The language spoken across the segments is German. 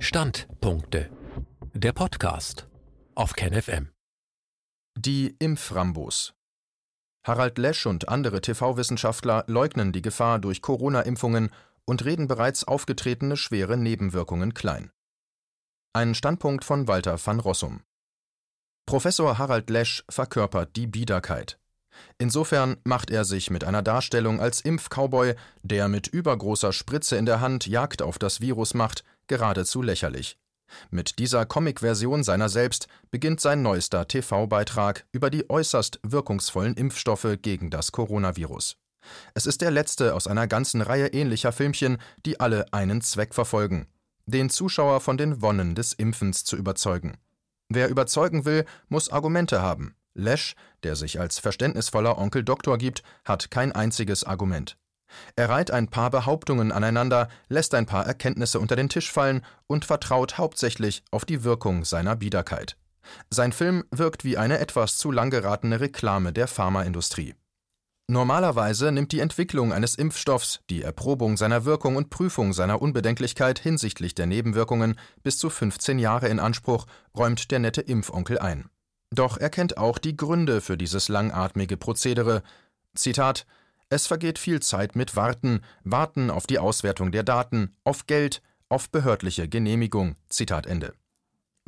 Standpunkte. Der Podcast auf KenFM. Die Impframbos. Harald Lesch und andere TV-Wissenschaftler leugnen die Gefahr durch Corona-Impfungen und reden bereits aufgetretene schwere Nebenwirkungen klein. Ein Standpunkt von Walter van Rossum. Professor Harald Lesch verkörpert die Biederkeit. Insofern macht er sich mit einer Darstellung als Impfcowboy, der mit übergroßer Spritze in der Hand Jagd auf das Virus macht, geradezu lächerlich. Mit dieser Comic-Version seiner selbst beginnt sein neuester TV-Beitrag über die äußerst wirkungsvollen Impfstoffe gegen das Coronavirus. Es ist der letzte aus einer ganzen Reihe ähnlicher Filmchen, die alle einen Zweck verfolgen: den Zuschauer von den Wonnen des Impfens zu überzeugen. Wer überzeugen will, muss Argumente haben. Lesch, der sich als verständnisvoller Onkel Doktor gibt, hat kein einziges Argument. Er reiht ein paar Behauptungen aneinander, lässt ein paar Erkenntnisse unter den Tisch fallen und vertraut hauptsächlich auf die Wirkung seiner Biederkeit. Sein Film wirkt wie eine etwas zu lang geratene Reklame der Pharmaindustrie. Normalerweise nimmt die Entwicklung eines Impfstoffs, die Erprobung seiner Wirkung und Prüfung seiner Unbedenklichkeit hinsichtlich der Nebenwirkungen bis zu 15 Jahre in Anspruch, räumt der nette Impfonkel ein. Doch er kennt auch die Gründe für dieses langatmige Prozedere. Zitat Es vergeht viel Zeit mit Warten, Warten auf die Auswertung der Daten, auf Geld, auf behördliche Genehmigung. Zitat Ende.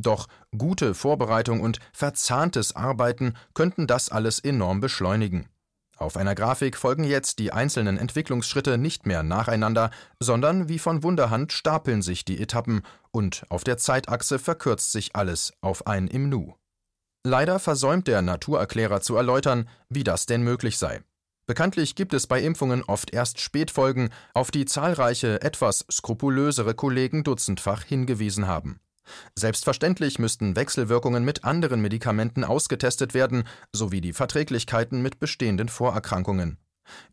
Doch gute Vorbereitung und verzahntes Arbeiten könnten das alles enorm beschleunigen. Auf einer Grafik folgen jetzt die einzelnen Entwicklungsschritte nicht mehr nacheinander, sondern wie von Wunderhand stapeln sich die Etappen und auf der Zeitachse verkürzt sich alles auf ein im Nu. Leider versäumt der Naturerklärer zu erläutern, wie das denn möglich sei. Bekanntlich gibt es bei Impfungen oft erst Spätfolgen, auf die zahlreiche, etwas skrupulösere Kollegen dutzendfach hingewiesen haben. Selbstverständlich müssten Wechselwirkungen mit anderen Medikamenten ausgetestet werden, sowie die Verträglichkeiten mit bestehenden Vorerkrankungen.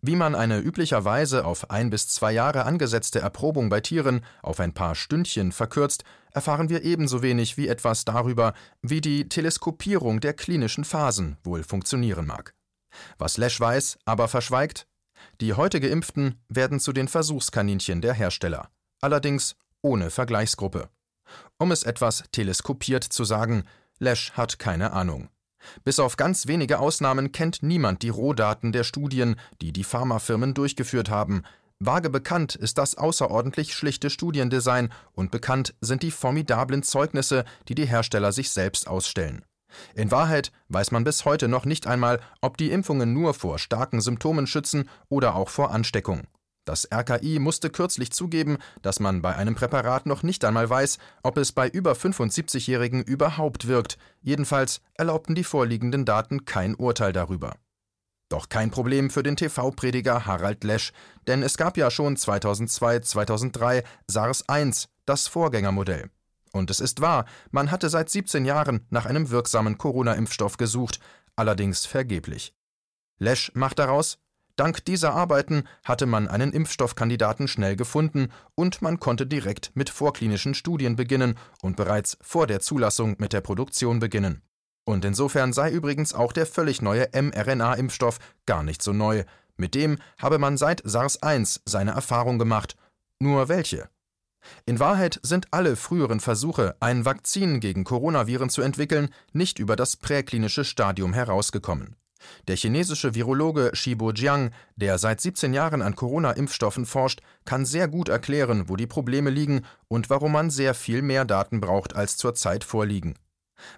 Wie man eine üblicherweise auf ein bis zwei Jahre angesetzte Erprobung bei Tieren auf ein paar Stündchen verkürzt, erfahren wir ebenso wenig wie etwas darüber, wie die Teleskopierung der klinischen Phasen wohl funktionieren mag. Was Lesch weiß, aber verschweigt, die heute Geimpften werden zu den Versuchskaninchen der Hersteller, allerdings ohne Vergleichsgruppe. Um es etwas teleskopiert zu sagen, Lesch hat keine Ahnung. Bis auf ganz wenige Ausnahmen kennt niemand die Rohdaten der Studien, die die Pharmafirmen durchgeführt haben. Vage bekannt ist das außerordentlich schlichte Studiendesign und bekannt sind die formidablen Zeugnisse, die die Hersteller sich selbst ausstellen. In Wahrheit weiß man bis heute noch nicht einmal, ob die Impfungen nur vor starken Symptomen schützen oder auch vor Ansteckung. Das RKI musste kürzlich zugeben, dass man bei einem Präparat noch nicht einmal weiß, ob es bei über 75-Jährigen überhaupt wirkt. Jedenfalls erlaubten die vorliegenden Daten kein Urteil darüber. Doch kein Problem für den TV-Prediger Harald Lesch, denn es gab ja schon 2002-2003 SARS-1, das Vorgängermodell. Und es ist wahr, man hatte seit 17 Jahren nach einem wirksamen Corona-Impfstoff gesucht, allerdings vergeblich. Lesch macht daraus, Dank dieser Arbeiten hatte man einen Impfstoffkandidaten schnell gefunden und man konnte direkt mit vorklinischen Studien beginnen und bereits vor der Zulassung mit der Produktion beginnen. Und insofern sei übrigens auch der völlig neue mRNA-Impfstoff gar nicht so neu. Mit dem habe man seit SARS-1 seine Erfahrung gemacht. Nur welche? In Wahrheit sind alle früheren Versuche, ein Vakzin gegen Coronaviren zu entwickeln, nicht über das präklinische Stadium herausgekommen. Der chinesische Virologe Shibo Jiang, der seit 17 Jahren an Corona-Impfstoffen forscht, kann sehr gut erklären, wo die Probleme liegen und warum man sehr viel mehr Daten braucht, als zurzeit vorliegen.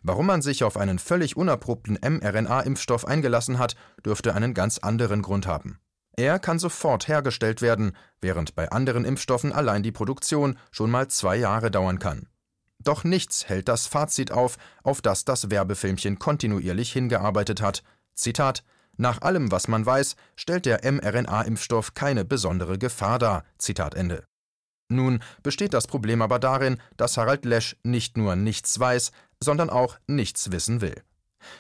Warum man sich auf einen völlig unerprobten mRNA-Impfstoff eingelassen hat, dürfte einen ganz anderen Grund haben. Er kann sofort hergestellt werden, während bei anderen Impfstoffen allein die Produktion schon mal zwei Jahre dauern kann. Doch nichts hält das Fazit auf, auf das das Werbefilmchen kontinuierlich hingearbeitet hat, Zitat Nach allem, was man weiß, stellt der mRNA-Impfstoff keine besondere Gefahr dar. Zitat Ende. Nun besteht das Problem aber darin, dass Harald Lesch nicht nur nichts weiß, sondern auch nichts wissen will.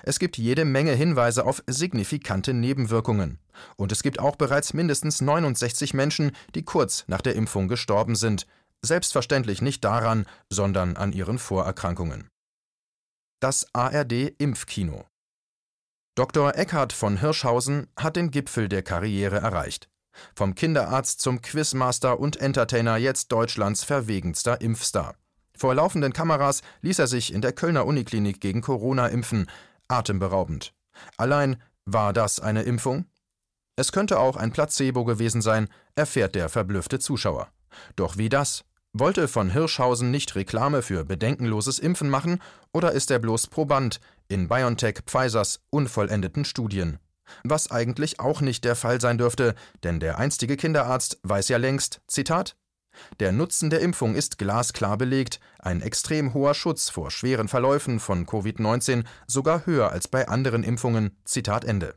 Es gibt jede Menge Hinweise auf signifikante Nebenwirkungen. Und es gibt auch bereits mindestens 69 Menschen, die kurz nach der Impfung gestorben sind. Selbstverständlich nicht daran, sondern an ihren Vorerkrankungen. Das ARD Impfkino Dr. Eckhard von Hirschhausen hat den Gipfel der Karriere erreicht. Vom Kinderarzt zum Quizmaster und Entertainer jetzt Deutschlands verwegenster Impfstar. Vor laufenden Kameras ließ er sich in der Kölner Uniklinik gegen Corona impfen. Atemberaubend. Allein war das eine Impfung? Es könnte auch ein Placebo gewesen sein, erfährt der verblüffte Zuschauer. Doch wie das? Wollte von Hirschhausen nicht Reklame für bedenkenloses Impfen machen oder ist er bloß Proband in BioNTech Pfizers unvollendeten Studien? Was eigentlich auch nicht der Fall sein dürfte, denn der einstige Kinderarzt weiß ja längst, Zitat, der Nutzen der Impfung ist glasklar belegt, ein extrem hoher Schutz vor schweren Verläufen von Covid-19 sogar höher als bei anderen Impfungen. Zitat Ende.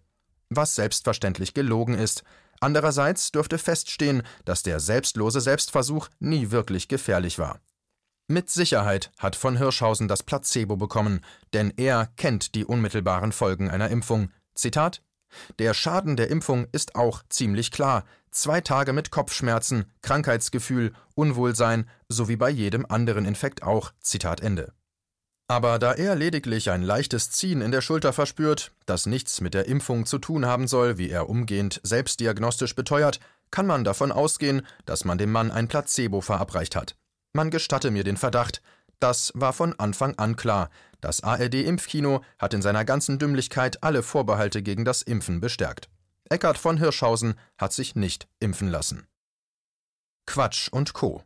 Was selbstverständlich gelogen ist, Andererseits dürfte feststehen, dass der selbstlose Selbstversuch nie wirklich gefährlich war. Mit Sicherheit hat von Hirschhausen das Placebo bekommen, denn er kennt die unmittelbaren Folgen einer Impfung. Zitat Der Schaden der Impfung ist auch ziemlich klar. Zwei Tage mit Kopfschmerzen, Krankheitsgefühl, Unwohlsein, so wie bei jedem anderen Infekt auch. Zitat Ende. Aber da er lediglich ein leichtes Ziehen in der Schulter verspürt, das nichts mit der Impfung zu tun haben soll, wie er umgehend selbstdiagnostisch beteuert, kann man davon ausgehen, dass man dem Mann ein Placebo verabreicht hat. Man gestatte mir den Verdacht, das war von Anfang an klar. Das ARD-Impfkino hat in seiner ganzen Dümmlichkeit alle Vorbehalte gegen das Impfen bestärkt. Eckhard von Hirschhausen hat sich nicht impfen lassen. Quatsch und Co.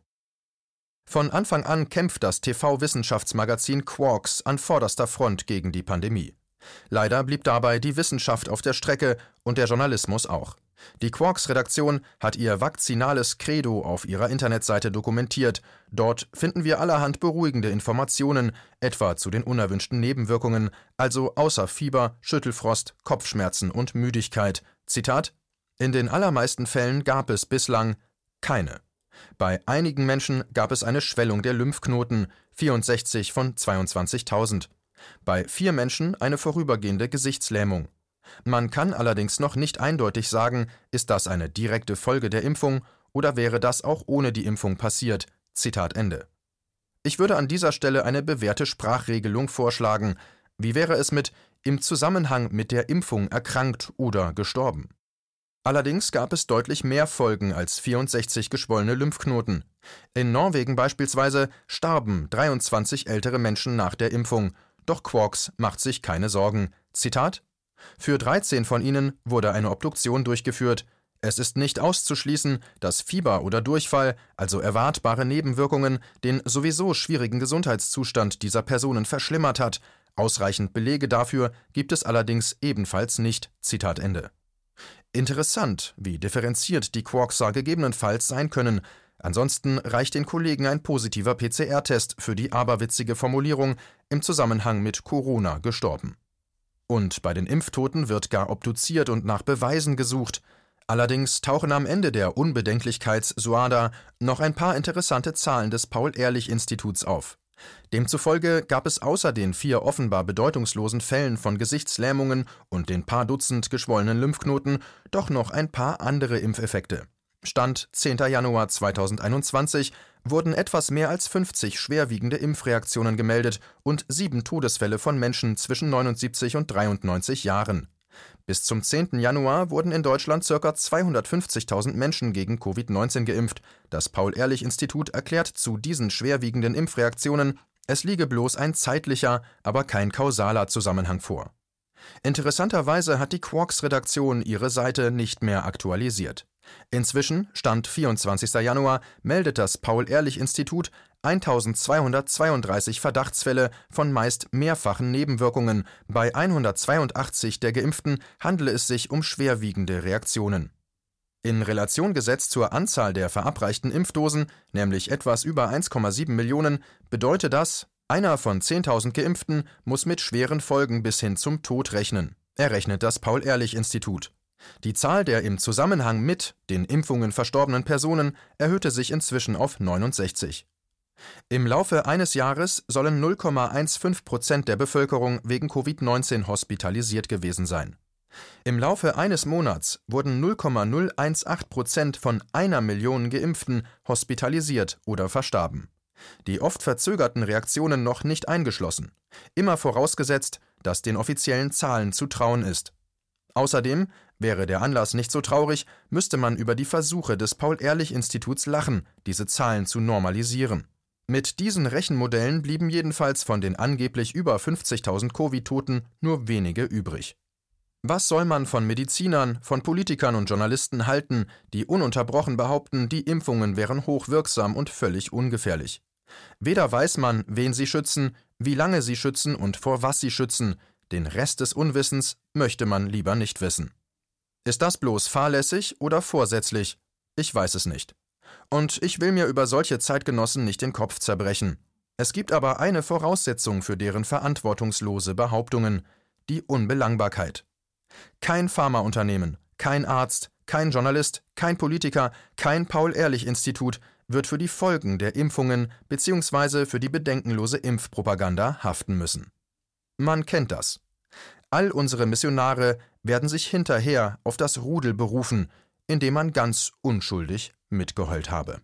Von Anfang an kämpft das TV-Wissenschaftsmagazin Quarks an vorderster Front gegen die Pandemie. Leider blieb dabei die Wissenschaft auf der Strecke und der Journalismus auch. Die Quarks-Redaktion hat ihr vakzinales Credo auf ihrer Internetseite dokumentiert. Dort finden wir allerhand beruhigende Informationen, etwa zu den unerwünschten Nebenwirkungen, also außer Fieber, Schüttelfrost, Kopfschmerzen und Müdigkeit. Zitat: In den allermeisten Fällen gab es bislang keine. Bei einigen Menschen gab es eine Schwellung der Lymphknoten, 64 von 22.000. Bei vier Menschen eine vorübergehende Gesichtslähmung. Man kann allerdings noch nicht eindeutig sagen, ist das eine direkte Folge der Impfung oder wäre das auch ohne die Impfung passiert. Zitat Ende. Ich würde an dieser Stelle eine bewährte Sprachregelung vorschlagen. Wie wäre es mit im Zusammenhang mit der Impfung erkrankt oder gestorben? Allerdings gab es deutlich mehr Folgen als 64 geschwollene Lymphknoten. In Norwegen beispielsweise starben 23 ältere Menschen nach der Impfung. Doch Quarks macht sich keine Sorgen. Zitat: Für 13 von ihnen wurde eine Obduktion durchgeführt. Es ist nicht auszuschließen, dass Fieber oder Durchfall, also erwartbare Nebenwirkungen, den sowieso schwierigen Gesundheitszustand dieser Personen verschlimmert hat. Ausreichend Belege dafür gibt es allerdings ebenfalls nicht. Zitat Ende. Interessant, wie differenziert die Quarkser gegebenenfalls sein können. Ansonsten reicht den Kollegen ein positiver PCR-Test für die aberwitzige Formulierung im Zusammenhang mit Corona gestorben. Und bei den Impftoten wird gar obduziert und nach Beweisen gesucht. Allerdings tauchen am Ende der Unbedenklichkeits-Suada noch ein paar interessante Zahlen des Paul-Ehrlich-Instituts auf. Demzufolge gab es außer den vier offenbar bedeutungslosen Fällen von Gesichtslähmungen und den paar Dutzend geschwollenen Lymphknoten doch noch ein paar andere Impfeffekte. Stand 10. Januar 2021 wurden etwas mehr als 50 schwerwiegende Impfreaktionen gemeldet und sieben Todesfälle von Menschen zwischen 79 und 93 Jahren. Bis zum 10. Januar wurden in Deutschland ca. 250.000 Menschen gegen Covid-19 geimpft. Das Paul-Ehrlich-Institut erklärt zu diesen schwerwiegenden Impfreaktionen, es liege bloß ein zeitlicher, aber kein kausaler Zusammenhang vor. Interessanterweise hat die Quarks-Redaktion ihre Seite nicht mehr aktualisiert. Inzwischen, Stand 24. Januar, meldet das Paul-Ehrlich-Institut 1232 Verdachtsfälle von meist mehrfachen Nebenwirkungen. Bei 182 der Geimpften handele es sich um schwerwiegende Reaktionen. In Relation gesetzt zur Anzahl der verabreichten Impfdosen, nämlich etwas über 1,7 Millionen, bedeutet das, einer von 10.000 Geimpften muss mit schweren Folgen bis hin zum Tod rechnen, errechnet das Paul-Ehrlich-Institut. Die Zahl der im Zusammenhang mit den Impfungen verstorbenen Personen erhöhte sich inzwischen auf 69. Im Laufe eines Jahres sollen 0,15 Prozent der Bevölkerung wegen Covid-19 hospitalisiert gewesen sein. Im Laufe eines Monats wurden 0,018 Prozent von einer Million Geimpften hospitalisiert oder verstarben. Die oft verzögerten Reaktionen noch nicht eingeschlossen. Immer vorausgesetzt, dass den offiziellen Zahlen zu trauen ist. Außerdem, wäre der Anlass nicht so traurig, müsste man über die Versuche des Paul-Ehrlich-Instituts lachen, diese Zahlen zu normalisieren. Mit diesen Rechenmodellen blieben jedenfalls von den angeblich über 50.000 Covid-Toten nur wenige übrig. Was soll man von Medizinern, von Politikern und Journalisten halten, die ununterbrochen behaupten, die Impfungen wären hochwirksam und völlig ungefährlich? Weder weiß man, wen sie schützen, wie lange sie schützen und vor was sie schützen, den Rest des Unwissens möchte man lieber nicht wissen. Ist das bloß fahrlässig oder vorsätzlich? Ich weiß es nicht. Und ich will mir über solche Zeitgenossen nicht den Kopf zerbrechen. Es gibt aber eine Voraussetzung für deren verantwortungslose Behauptungen die Unbelangbarkeit. Kein Pharmaunternehmen, kein Arzt, kein Journalist, kein Politiker, kein Paul-Ehrlich-Institut wird für die Folgen der Impfungen bzw. für die bedenkenlose Impfpropaganda haften müssen. Man kennt das. All unsere Missionare werden sich hinterher auf das Rudel berufen, in dem man ganz unschuldig mitgeheult habe.